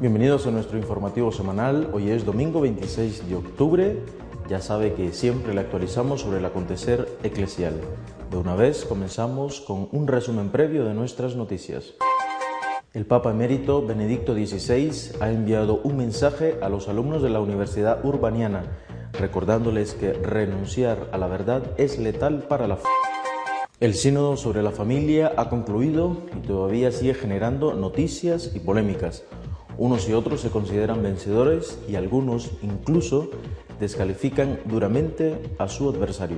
Bienvenidos a nuestro informativo semanal. Hoy es domingo 26 de octubre. Ya sabe que siempre le actualizamos sobre el acontecer eclesial. De una vez comenzamos con un resumen previo de nuestras noticias. El Papa emérito Benedicto XVI ha enviado un mensaje a los alumnos de la Universidad Urbaniana, recordándoles que renunciar a la verdad es letal para la fe. El sínodo sobre la familia ha concluido y todavía sigue generando noticias y polémicas. Unos y otros se consideran vencedores y algunos incluso descalifican duramente a su adversario.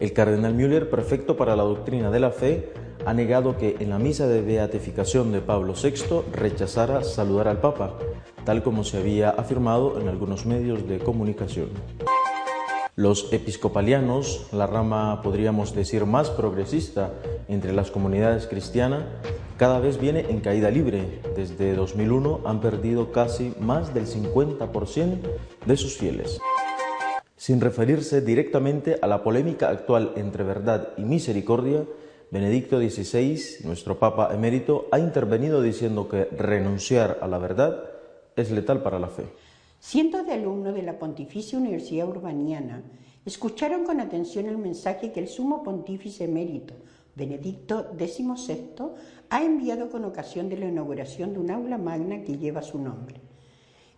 El cardenal Müller, prefecto para la doctrina de la fe, ha negado que en la misa de beatificación de Pablo VI rechazara saludar al Papa, tal como se había afirmado en algunos medios de comunicación. Los episcopalianos, la rama podríamos decir más progresista entre las comunidades cristianas, cada vez viene en caída libre. Desde 2001 han perdido casi más del 50% de sus fieles. Sin referirse directamente a la polémica actual entre verdad y misericordia, Benedicto XVI, nuestro Papa emérito, ha intervenido diciendo que renunciar a la verdad es letal para la fe. Cientos de alumnos de la Pontificia Universidad Urbaniana escucharon con atención el mensaje que el sumo pontífice emérito Benedicto XVI ha enviado con ocasión de la inauguración de un aula magna que lleva su nombre.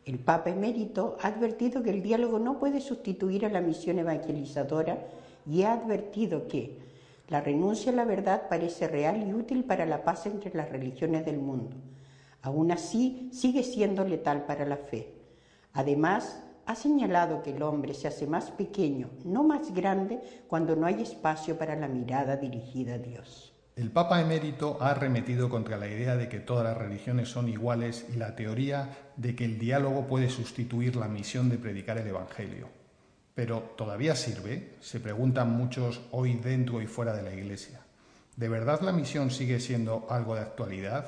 El Papa emérito ha advertido que el diálogo no puede sustituir a la misión evangelizadora y ha advertido que la renuncia a la verdad parece real y útil para la paz entre las religiones del mundo. Aún así, sigue siendo letal para la fe. Además, ha señalado que el hombre se hace más pequeño, no más grande, cuando no hay espacio para la mirada dirigida a Dios. El Papa emérito ha arremetido contra la idea de que todas las religiones son iguales y la teoría de que el diálogo puede sustituir la misión de predicar el Evangelio. Pero ¿todavía sirve? Se preguntan muchos hoy dentro y fuera de la Iglesia. ¿De verdad la misión sigue siendo algo de actualidad?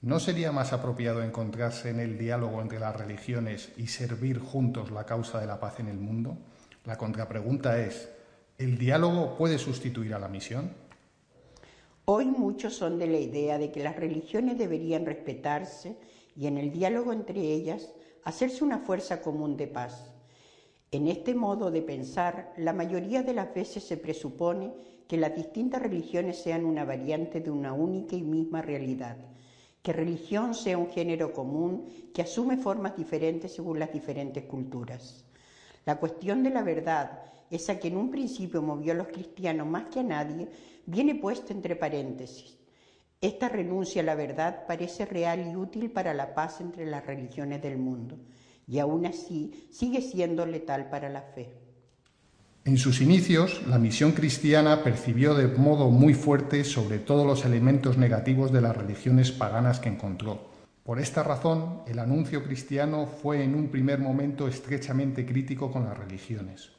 ¿No sería más apropiado encontrarse en el diálogo entre las religiones y servir juntos la causa de la paz en el mundo? La contrapregunta es, ¿el diálogo puede sustituir a la misión? Hoy muchos son de la idea de que las religiones deberían respetarse y en el diálogo entre ellas hacerse una fuerza común de paz. En este modo de pensar, la mayoría de las veces se presupone que las distintas religiones sean una variante de una única y misma realidad, que religión sea un género común que asume formas diferentes según las diferentes culturas. La cuestión de la verdad, esa que en un principio movió a los cristianos más que a nadie, viene puesta entre paréntesis. Esta renuncia a la verdad parece real y útil para la paz entre las religiones del mundo, y aún así sigue siendo letal para la fe. En sus inicios, la misión cristiana percibió de modo muy fuerte sobre todos los elementos negativos de las religiones paganas que encontró. Por esta razón, el anuncio cristiano fue en un primer momento estrechamente crítico con las religiones.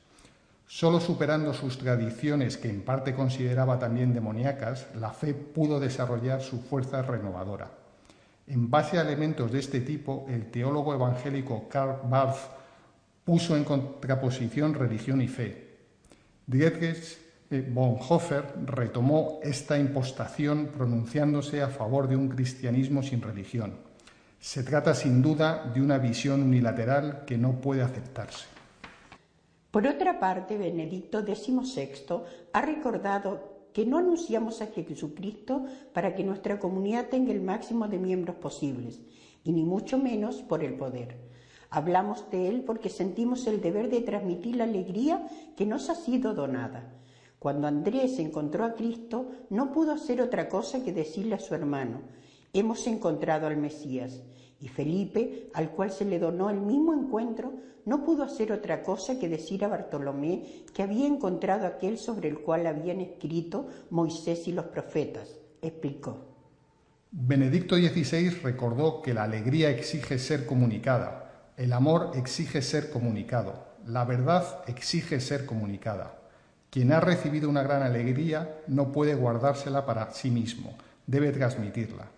Solo superando sus tradiciones, que en parte consideraba también demoníacas, la fe pudo desarrollar su fuerza renovadora. En base a elementos de este tipo, el teólogo evangélico Karl Barth puso en contraposición religión y fe. Dietrich Bonhoeffer retomó esta impostación pronunciándose a favor de un cristianismo sin religión. Se trata sin duda de una visión unilateral que no puede aceptarse. Por otra parte, Benedicto XVI ha recordado que no anunciamos a Jesucristo para que nuestra comunidad tenga el máximo de miembros posibles, y ni mucho menos por el poder. Hablamos de Él porque sentimos el deber de transmitir la alegría que nos ha sido donada. Cuando Andrés encontró a Cristo, no pudo hacer otra cosa que decirle a su hermano, hemos encontrado al Mesías. Y Felipe, al cual se le donó el mismo encuentro, no pudo hacer otra cosa que decir a Bartolomé que había encontrado aquel sobre el cual habían escrito Moisés y los profetas. Explicó. Benedicto XVI recordó que la alegría exige ser comunicada, el amor exige ser comunicado, la verdad exige ser comunicada. Quien ha recibido una gran alegría no puede guardársela para sí mismo, debe transmitirla.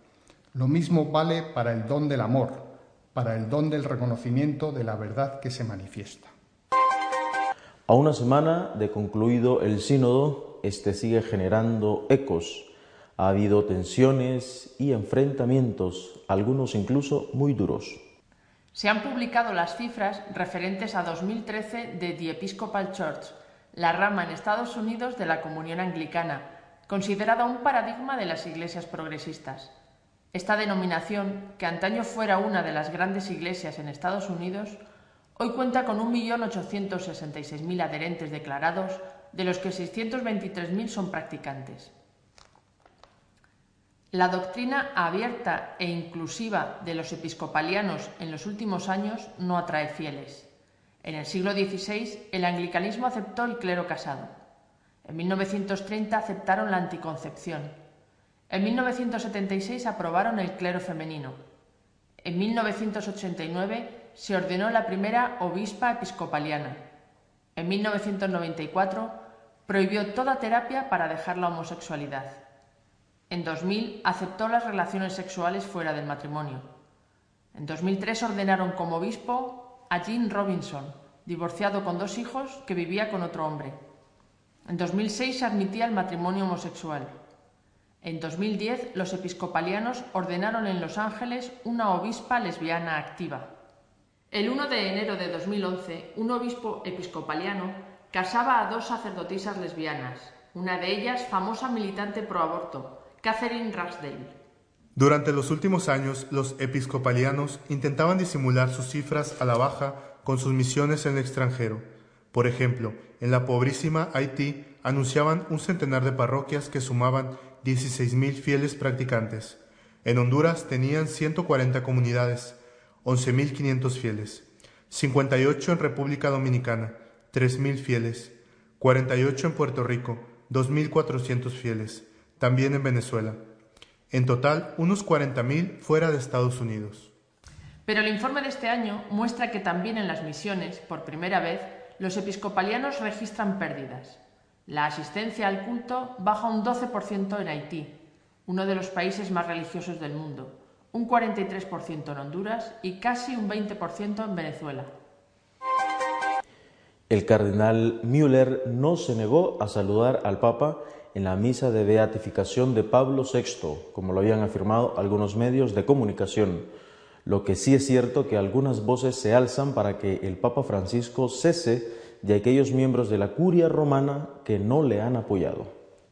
Lo mismo vale para el don del amor, para el don del reconocimiento de la verdad que se manifiesta. A una semana de concluido el sínodo, este sigue generando ecos. Ha habido tensiones y enfrentamientos, algunos incluso muy duros. Se han publicado las cifras referentes a 2013 de The Episcopal Church, la rama en Estados Unidos de la Comunión Anglicana, considerada un paradigma de las iglesias progresistas. Esta denominación, que antaño fuera una de las grandes iglesias en Estados Unidos, hoy cuenta con 1.866.000 adherentes declarados, de los que 623.000 son practicantes. La doctrina abierta e inclusiva de los episcopalianos en los últimos años no atrae fieles. En el siglo XVI, el anglicanismo aceptó el clero casado. En 1930 aceptaron la anticoncepción. En 1976 aprobaron el clero femenino. En 1989 se ordenó la primera obispa episcopaliana. En 1994 prohibió toda terapia para dejar la homosexualidad. En 2000 aceptó las relaciones sexuales fuera del matrimonio. En 2003 ordenaron como obispo a Jean Robinson, divorciado con dos hijos que vivía con otro hombre. En 2006 se admitía el matrimonio homosexual. En 2010 los episcopalianos ordenaron en Los Ángeles una obispa lesbiana activa. El 1 de enero de 2011, un obispo episcopaliano casaba a dos sacerdotisas lesbianas, una de ellas famosa militante pro aborto, Catherine Ragsdale. Durante los últimos años, los episcopalianos intentaban disimular sus cifras a la baja con sus misiones en el extranjero. Por ejemplo, en la pobrísima Haití anunciaban un centenar de parroquias que sumaban 16.000 fieles practicantes. En Honduras tenían 140 comunidades, 11.500 fieles. 58 en República Dominicana, 3.000 fieles. 48 en Puerto Rico, 2.400 fieles. También en Venezuela. En total, unos 40.000 fuera de Estados Unidos. Pero el informe de este año muestra que también en las misiones, por primera vez, los episcopalianos registran pérdidas. La asistencia al culto baja un 12% en Haití, uno de los países más religiosos del mundo, un 43% en Honduras y casi un 20% en Venezuela. El cardenal Müller no se negó a saludar al Papa en la misa de beatificación de Pablo VI, como lo habían afirmado algunos medios de comunicación. Lo que sí es cierto que algunas voces se alzan para que el Papa Francisco cese de aquellos miembros de la curia romana que no le han apoyado.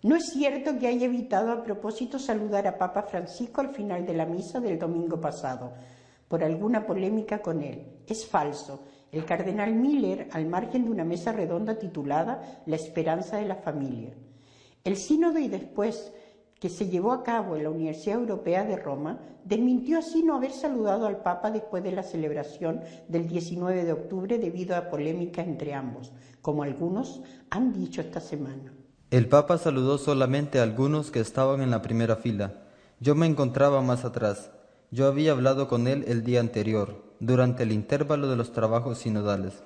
No es cierto que haya evitado a propósito saludar a Papa Francisco al final de la misa del domingo pasado, por alguna polémica con él. Es falso. El cardenal Miller, al margen de una mesa redonda titulada La esperanza de la familia, el sínodo y después que se llevó a cabo en la Universidad Europea de Roma desmintió así no haber saludado al Papa después de la celebración del 19 de octubre debido a polémica entre ambos, como algunos han dicho esta semana. El Papa saludó solamente a algunos que estaban en la primera fila. Yo me encontraba más atrás. Yo había hablado con él el día anterior, durante el intervalo de los trabajos sinodales.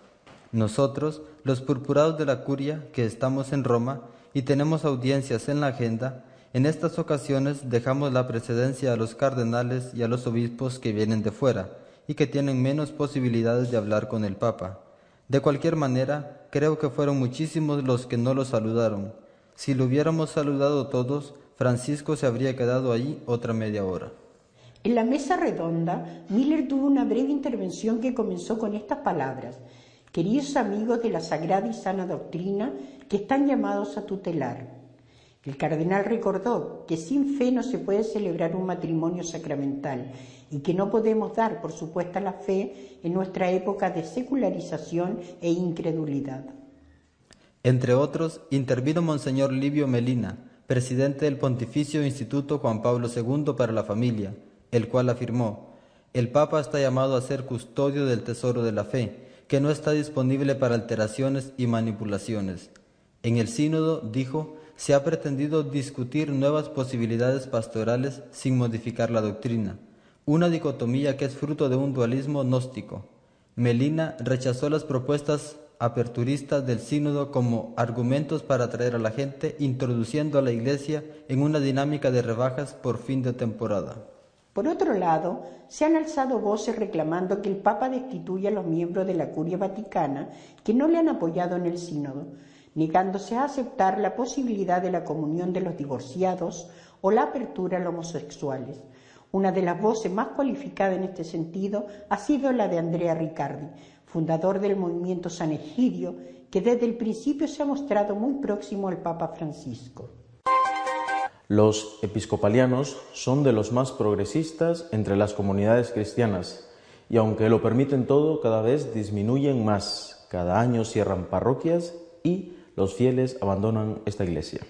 Nosotros, los purpurados de la curia, que estamos en Roma, y tenemos audiencias en la agenda, en estas ocasiones dejamos la precedencia a los cardenales y a los obispos que vienen de fuera y que tienen menos posibilidades de hablar con el Papa. De cualquier manera, creo que fueron muchísimos los que no lo saludaron. Si lo hubiéramos saludado todos, Francisco se habría quedado ahí otra media hora. En la mesa redonda, Miller tuvo una breve intervención que comenzó con estas palabras. Queridos amigos de la sagrada y sana doctrina, que están llamados a tutelar. El cardenal recordó que sin fe no se puede celebrar un matrimonio sacramental y que no podemos dar por supuesta la fe en nuestra época de secularización e incredulidad. Entre otros, intervino Monseñor Livio Melina, presidente del Pontificio Instituto Juan Pablo II para la Familia, el cual afirmó, el Papa está llamado a ser custodio del tesoro de la fe, que no está disponible para alteraciones y manipulaciones. En el sínodo, dijo, se ha pretendido discutir nuevas posibilidades pastorales sin modificar la doctrina, una dicotomía que es fruto de un dualismo gnóstico. Melina rechazó las propuestas aperturistas del sínodo como argumentos para atraer a la gente, introduciendo a la Iglesia en una dinámica de rebajas por fin de temporada. Por otro lado, se han alzado voces reclamando que el Papa destituya a los miembros de la Curia Vaticana que no le han apoyado en el sínodo, negándose a aceptar la posibilidad de la comunión de los divorciados o la apertura a los homosexuales. Una de las voces más cualificadas en este sentido ha sido la de Andrea Riccardi, fundador del movimiento San Egidio, que desde el principio se ha mostrado muy próximo al Papa Francisco. Los episcopalianos son de los más progresistas entre las comunidades cristianas y aunque lo permiten todo, cada vez disminuyen más. Cada año cierran parroquias y los fieles abandonan esta iglesia.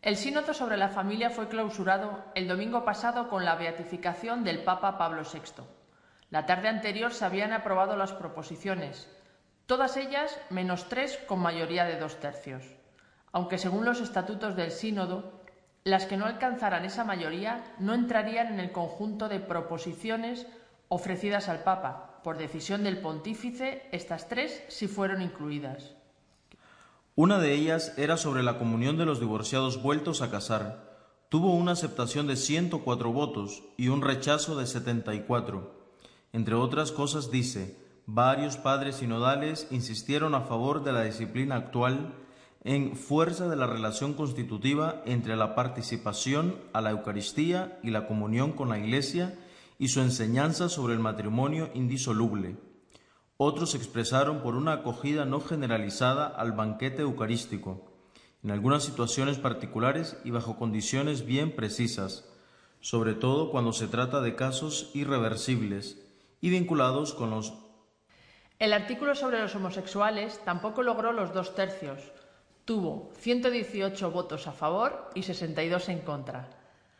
El sínodo sobre la familia fue clausurado el domingo pasado con la beatificación del Papa Pablo VI. La tarde anterior se habían aprobado las proposiciones, todas ellas menos tres con mayoría de dos tercios, aunque según los estatutos del sínodo las que no alcanzaran esa mayoría no entrarían en el conjunto de proposiciones ofrecidas al Papa. Por decisión del pontífice, estas tres sí fueron incluidas. Una de ellas era sobre la comunión de los divorciados vueltos a casar. Tuvo una aceptación de 104 votos y un rechazo de 74. Entre otras cosas dice, varios padres sinodales insistieron a favor de la disciplina actual en fuerza de la relación constitutiva entre la participación a la Eucaristía y la comunión con la Iglesia y su enseñanza sobre el matrimonio indisoluble. Otros se expresaron por una acogida no generalizada al banquete eucarístico, en algunas situaciones particulares y bajo condiciones bien precisas, sobre todo cuando se trata de casos irreversibles y vinculados con los... El artículo sobre los homosexuales tampoco logró los dos tercios, tuvo 118 votos a favor y 62 en contra,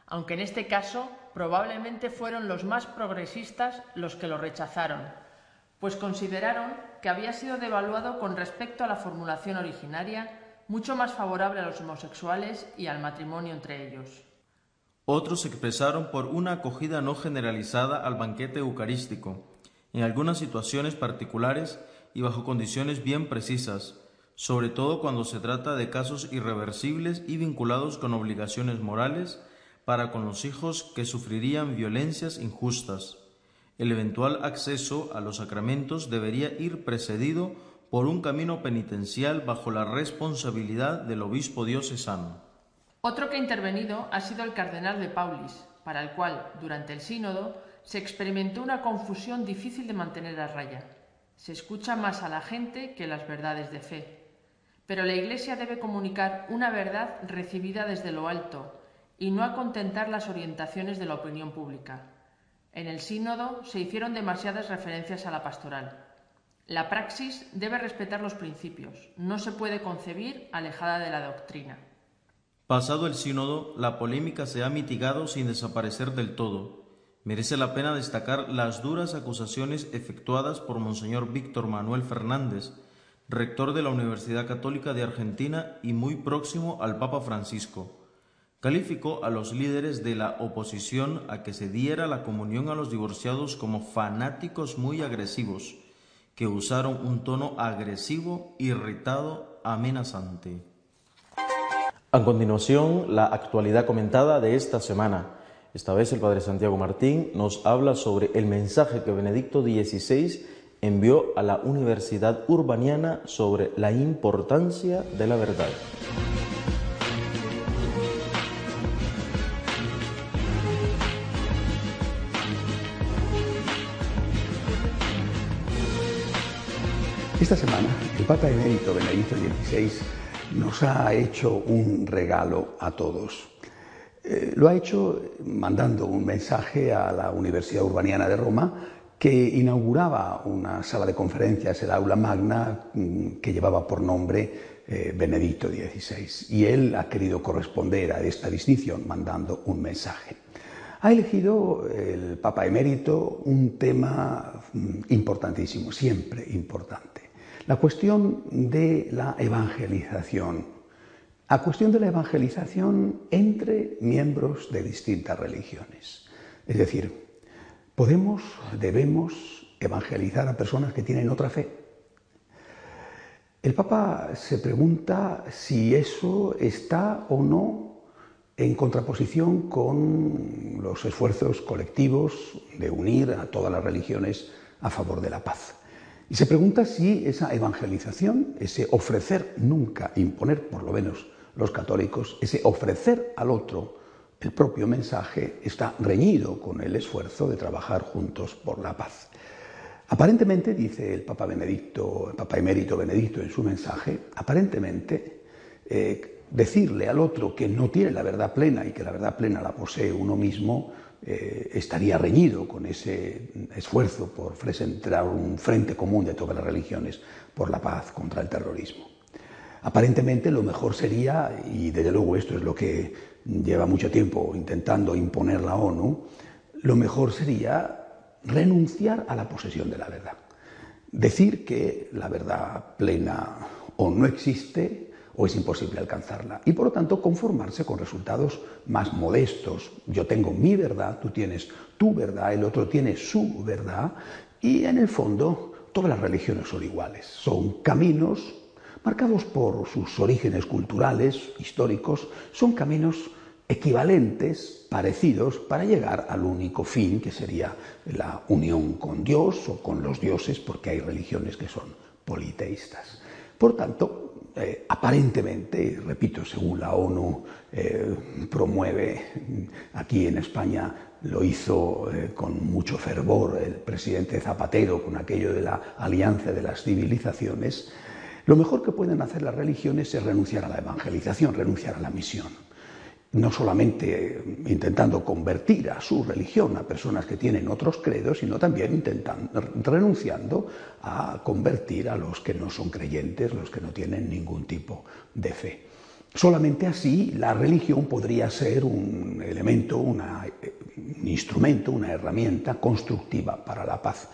aunque en este caso probablemente fueron los más progresistas los que lo rechazaron, pues consideraron que había sido devaluado con respecto a la formulación originaria, mucho más favorable a los homosexuales y al matrimonio entre ellos. Otros se expresaron por una acogida no generalizada al banquete eucarístico, en algunas situaciones particulares y bajo condiciones bien precisas, sobre todo cuando se trata de casos irreversibles y vinculados con obligaciones morales para con los hijos que sufrirían violencias injustas. El eventual acceso a los sacramentos debería ir precedido por un camino penitencial bajo la responsabilidad del obispo diocesano. Otro que ha intervenido ha sido el cardenal de Paulis, para el cual, durante el sínodo, se experimentó una confusión difícil de mantener a raya. Se escucha más a la gente que las verdades de fe. Pero la Iglesia debe comunicar una verdad recibida desde lo alto y no acontentar las orientaciones de la opinión pública. En el sínodo se hicieron demasiadas referencias a la pastoral. La praxis debe respetar los principios, no se puede concebir alejada de la doctrina. Pasado el sínodo, la polémica se ha mitigado sin desaparecer del todo. Merece la pena destacar las duras acusaciones efectuadas por Monseñor Víctor Manuel Fernández, rector de la Universidad Católica de Argentina y muy próximo al Papa Francisco. Calificó a los líderes de la oposición a que se diera la comunión a los divorciados como fanáticos muy agresivos, que usaron un tono agresivo, irritado, amenazante. A continuación, la actualidad comentada de esta semana. Esta vez el Padre Santiago Martín nos habla sobre el mensaje que Benedicto XVI envió a la Universidad Urbaniana sobre la importancia de la verdad. Esta semana el Papa emérito Benedicto XVI nos ha hecho un regalo a todos. Eh, lo ha hecho mandando un mensaje a la Universidad Urbaniana de Roma que inauguraba una sala de conferencias, el aula magna, mm, que llevaba por nombre eh, Benedicto XVI. Y él ha querido corresponder a esta distinción mandando un mensaje. Ha elegido el Papa emérito un tema mm, importantísimo, siempre importante, la cuestión de la evangelización. La cuestión de la evangelización entre miembros de distintas religiones. Es decir, podemos, debemos evangelizar a personas que tienen otra fe. El Papa se pregunta si eso está o no en contraposición con los esfuerzos colectivos de unir a todas las religiones a favor de la paz. Y se pregunta si esa evangelización, ese ofrecer, nunca imponer, por lo menos los católicos, ese ofrecer al otro el propio mensaje, está reñido con el esfuerzo de trabajar juntos por la paz. Aparentemente, dice el Papa Benedicto, el Papa Emérito Benedicto en su mensaje, aparentemente eh, decirle al otro que no tiene la verdad plena y que la verdad plena la posee uno mismo, eh, estaría reñido con ese esfuerzo por presentar un frente común de todas las religiones por la paz contra el terrorismo. Aparentemente lo mejor sería, y desde luego esto es lo que lleva mucho tiempo intentando imponer la ONU, lo mejor sería renunciar a la posesión de la verdad. Decir que la verdad plena o no existe o es imposible alcanzarla. Y por lo tanto conformarse con resultados más modestos. Yo tengo mi verdad, tú tienes tu verdad, el otro tiene su verdad y en el fondo todas las religiones son iguales. Son caminos marcados por sus orígenes culturales, históricos, son caminos equivalentes, parecidos, para llegar al único fin que sería la unión con Dios o con los dioses, porque hay religiones que son politeístas. Por tanto, eh, aparentemente, repito, según la ONU eh, promueve, aquí en España lo hizo eh, con mucho fervor el presidente Zapatero con aquello de la alianza de las civilizaciones, lo mejor que pueden hacer las religiones es renunciar a la evangelización, renunciar a la misión no solamente intentando convertir a su religión a personas que tienen otros credos, sino también intentando, renunciando a convertir a los que no son creyentes, los que no tienen ningún tipo de fe. Solamente así la religión podría ser un elemento, un instrumento, una herramienta constructiva para la paz.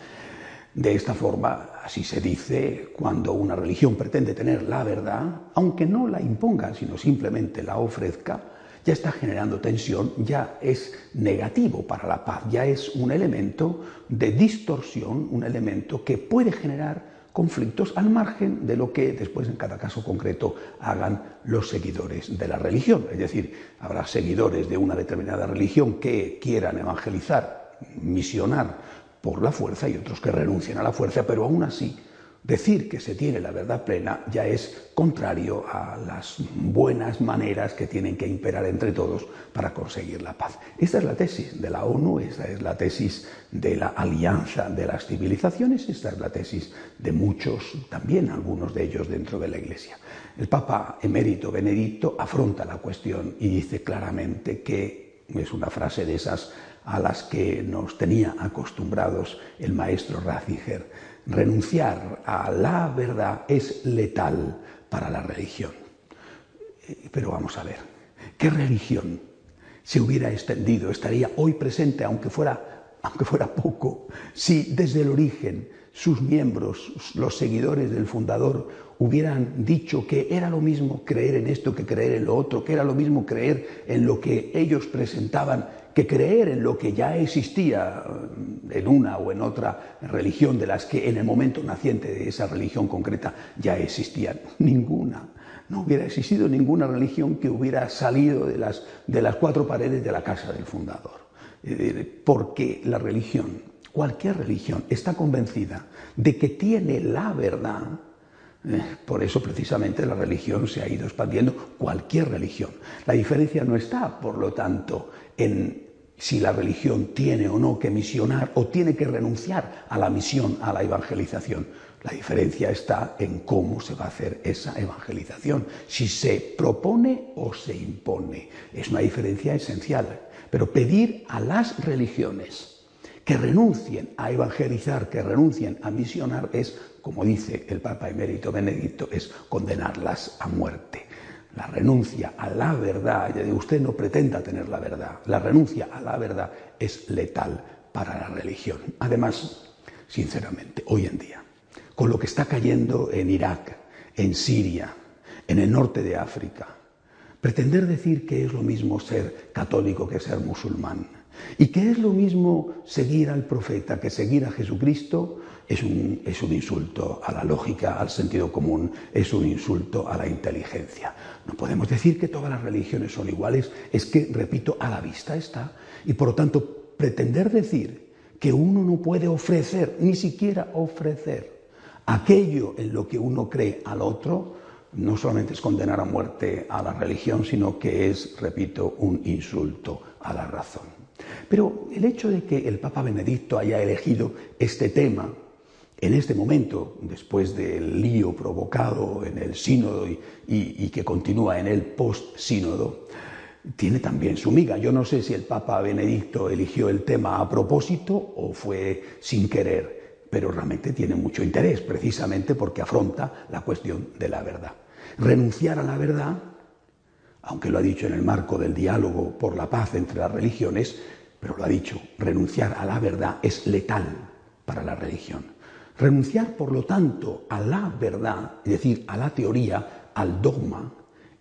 De esta forma, así se dice, cuando una religión pretende tener la verdad, aunque no la imponga, sino simplemente la ofrezca, ya está generando tensión, ya es negativo para la paz, ya es un elemento de distorsión, un elemento que puede generar conflictos al margen de lo que después en cada caso concreto hagan los seguidores de la religión. Es decir, habrá seguidores de una determinada religión que quieran evangelizar, misionar por la fuerza y otros que renuncien a la fuerza, pero aún así Decir que se tiene la verdad plena ya es contrario a las buenas maneras que tienen que imperar entre todos para conseguir la paz. Esta es la tesis de la ONU, esta es la tesis de la alianza de las civilizaciones, esta es la tesis de muchos, también algunos de ellos dentro de la Iglesia. El Papa emérito Benedicto afronta la cuestión y dice claramente que es una frase de esas a las que nos tenía acostumbrados el maestro Ratzinger renunciar a la verdad es letal para la religión. Pero vamos a ver, ¿qué religión se hubiera extendido, estaría hoy presente, aunque fuera, aunque fuera poco, si desde el origen sus miembros, los seguidores del fundador, hubieran dicho que era lo mismo creer en esto que creer en lo otro, que era lo mismo creer en lo que ellos presentaban que creer en lo que ya existía eh, en una o en otra religión de las que en el momento naciente de esa religión concreta ya existían. Ninguna. No hubiera existido ninguna religión que hubiera salido de las, de las cuatro paredes de la casa del fundador. Porque la religión, cualquier religión, está convencida de que tiene la verdad eh, por eso precisamente la religión se ha ido expandiendo, cualquier religión. La diferencia no está, por lo tanto, en si la religión tiene o no que misionar o tiene que renunciar a la misión, a la evangelización. La diferencia está en cómo se va a hacer esa evangelización, si se propone o se impone. Es una diferencia esencial. Pero pedir a las religiones que renuncien a evangelizar, que renuncien a misionar, es, como dice el Papa Emérito Benedicto, es condenarlas a muerte. La renuncia a la verdad, usted no pretenda tener la verdad, la renuncia a la verdad es letal para la religión. Además, sinceramente, hoy en día, con lo que está cayendo en Irak, en Siria, en el norte de África, pretender decir que es lo mismo ser católico que ser musulmán y que es lo mismo seguir al profeta que seguir a Jesucristo es un, es un, insulto a la lógica, al sentido común, es un insulto a la inteligencia. No podemos decir que todas las religiones son iguales, es que, repito, a la vista está. Y por lo tanto, pretender decir que uno no puede ofrecer, ni siquiera ofrecer, aquello en lo que uno cree al otro, no solamente es condenar a muerte a la religión, sino que es, repito, un insulto a la razón. Pero el hecho de que el Papa Benedicto haya elegido este tema en este momento, después del lío provocado en el sínodo y, que continúa en el post-sínodo, tiene también su miga. Yo no sé si el Papa Benedicto eligió el tema a propósito o fue sin querer, pero realmente tiene mucho interés, precisamente porque afronta la cuestión de la verdad. Renunciar a la verdad, aunque lo ha dicho en el marco del diálogo por la paz entre las religiones, pero lo ha dicho, renunciar a la verdad es letal para la religión. Renunciar, por lo tanto, a la verdad, es decir, a la teoría, al dogma,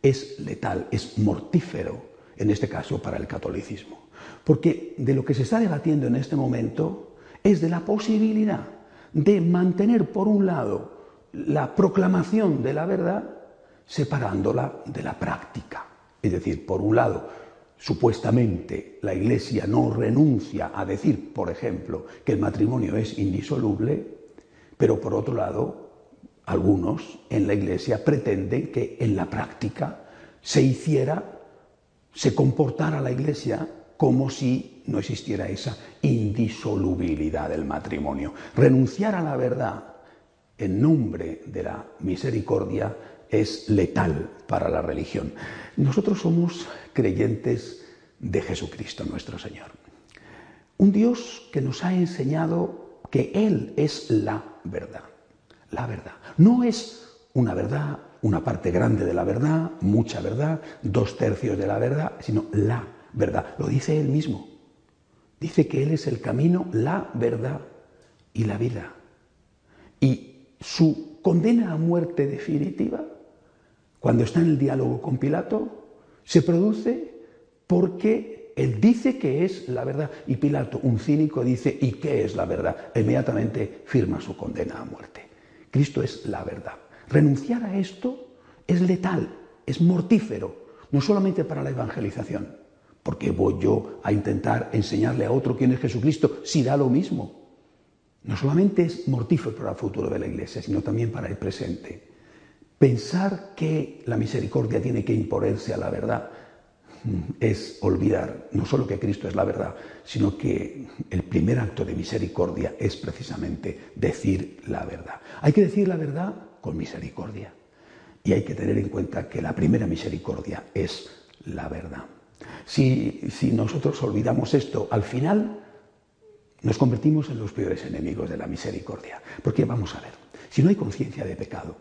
es letal, es mortífero, en este caso para el catolicismo. Porque de lo que se está debatiendo en este momento es de la posibilidad de mantener, por un lado, la proclamación de la verdad separándola de la práctica. Es decir, por un lado, supuestamente la Iglesia no renuncia a decir, por ejemplo, que el matrimonio es indisoluble, pero por otro lado, algunos en la Iglesia pretenden que en la práctica se hiciera, se comportara la Iglesia como si no existiera esa indisolubilidad del matrimonio. Renunciar a la verdad en nombre de la misericordia es letal para la religión. Nosotros somos creyentes de Jesucristo nuestro Señor. Un Dios que nos ha enseñado que Él es la verdad. La verdad. No es una verdad, una parte grande de la verdad, mucha verdad, dos tercios de la verdad, sino la verdad. Lo dice Él mismo. Dice que Él es el camino, la verdad y la vida. Y su condena a muerte definitiva, cuando está en el diálogo con Pilato, se produce porque él dice que es la verdad y Pilato, un cínico, dice, ¿y qué es la verdad? Inmediatamente firma su condena a muerte. Cristo es la verdad. Renunciar a esto es letal, es mortífero, no solamente para la evangelización, porque voy yo a intentar enseñarle a otro quién es Jesucristo si da lo mismo. No solamente es mortífero para el futuro de la Iglesia, sino también para el presente. Pensar que la misericordia tiene que imponerse a la verdad es olvidar no solo que Cristo es la verdad, sino que el primer acto de misericordia es precisamente decir la verdad. Hay que decir la verdad con misericordia. Y hay que tener en cuenta que la primera misericordia es la verdad. Si, si nosotros olvidamos esto, al final nos convertimos en los peores enemigos de la misericordia. Porque vamos a ver, si no hay conciencia de pecado,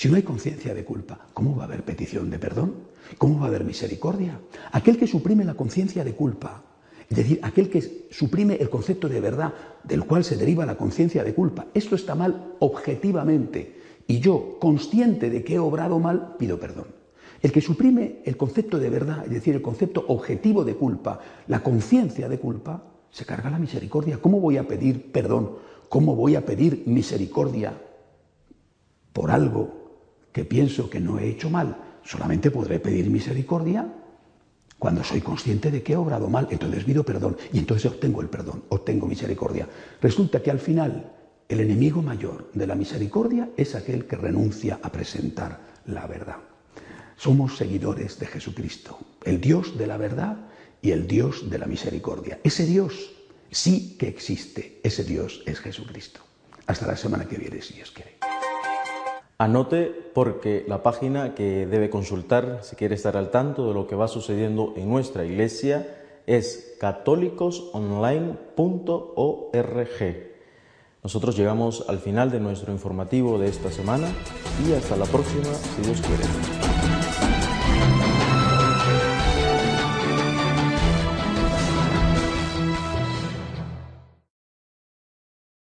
si no hay conciencia de culpa, ¿cómo va a haber petición de perdón? ¿Cómo va a haber misericordia? Aquel que suprime la conciencia de culpa, es decir, aquel que suprime el concepto de verdad del cual se deriva la conciencia de culpa, esto está mal objetivamente y yo, consciente de que he obrado mal, pido perdón. El que suprime el concepto de verdad, es decir, el concepto objetivo de culpa, la conciencia de culpa, se carga la misericordia. ¿Cómo voy a pedir perdón? ¿Cómo voy a pedir misericordia por algo que pienso que no he hecho mal, solamente podré pedir misericordia cuando soy consciente de que he obrado mal. Entonces pido perdón y entonces obtengo el perdón, obtengo misericordia. Resulta que al final el enemigo mayor de la misericordia es aquel que renuncia a presentar la verdad. Somos seguidores de Jesucristo, el Dios de la verdad y el Dios de la misericordia. Ese Dios sí que existe, ese Dios es Jesucristo. Hasta la semana que viene, si Dios quiere. Anote porque la página que debe consultar si quiere estar al tanto de lo que va sucediendo en nuestra iglesia es católicosonline.org. Nosotros llegamos al final de nuestro informativo de esta semana y hasta la próxima si Dios quiere.